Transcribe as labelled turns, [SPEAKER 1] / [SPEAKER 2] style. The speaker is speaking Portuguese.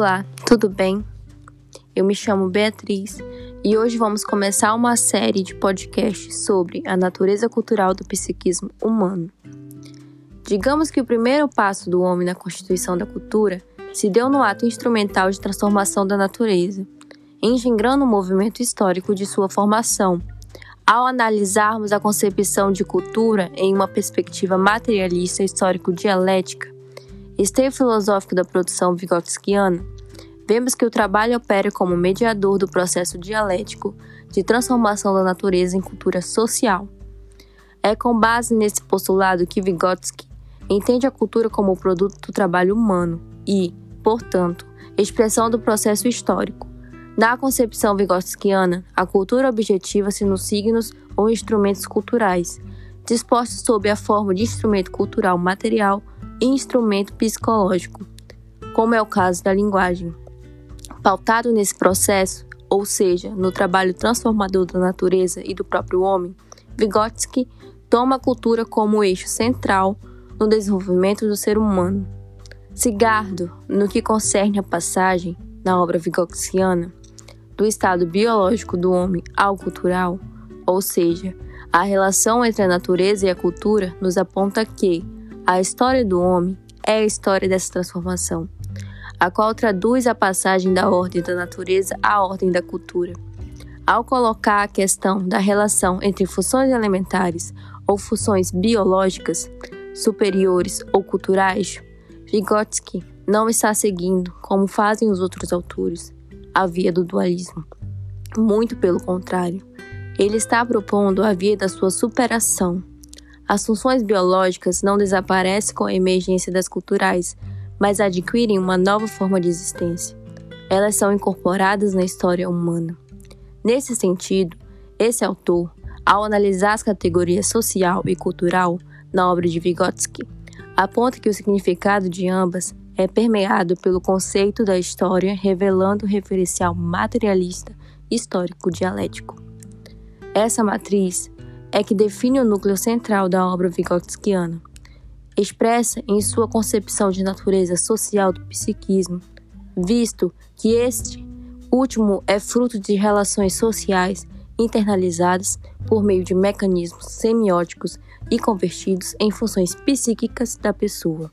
[SPEAKER 1] Olá, tudo bem? Eu me chamo Beatriz e hoje vamos começar uma série de podcasts sobre a natureza cultural do psiquismo humano. Digamos que o primeiro passo do homem na constituição da cultura se deu no ato instrumental de transformação da natureza, engendrando o movimento histórico de sua formação. Ao analisarmos a concepção de cultura em uma perspectiva materialista histórico-dialética, esteio filosófico da produção vigotskiana, vemos que o trabalho opera como mediador do processo dialético de transformação da natureza em cultura social. É com base nesse postulado que Vygotsky entende a cultura como produto do trabalho humano e, portanto, expressão do processo histórico. Na concepção vigotskiana, a cultura objetiva-se nos signos ou instrumentos culturais, dispostos sob a forma de instrumento cultural material instrumento psicológico, como é o caso da linguagem. Pautado nesse processo, ou seja, no trabalho transformador da natureza e do próprio homem, Vygotsky toma a cultura como eixo central no desenvolvimento do ser humano. Cigardo, no que concerne a passagem, na obra vigotskiana, do estado biológico do homem ao cultural, ou seja, a relação entre a natureza e a cultura nos aponta que a história do homem é a história dessa transformação a qual traduz a passagem da ordem da natureza à ordem da cultura. Ao colocar a questão da relação entre funções elementares ou funções biológicas, superiores ou culturais, Vygotsky não está seguindo, como fazem os outros autores, a via do dualismo. Muito pelo contrário, ele está propondo a via da sua superação. As funções biológicas não desaparecem com a emergência das culturais, mas adquirem uma nova forma de existência. Elas são incorporadas na história humana. Nesse sentido, esse autor, ao analisar as categorias social e cultural na obra de Vygotsky, aponta que o significado de ambas é permeado pelo conceito da história, revelando o referencial materialista histórico dialético. Essa matriz é que define o núcleo central da obra vigotskiana expressa em sua concepção de natureza social do psiquismo, visto que este último é fruto de relações sociais internalizadas por meio de mecanismos semióticos e convertidos em funções psíquicas da pessoa.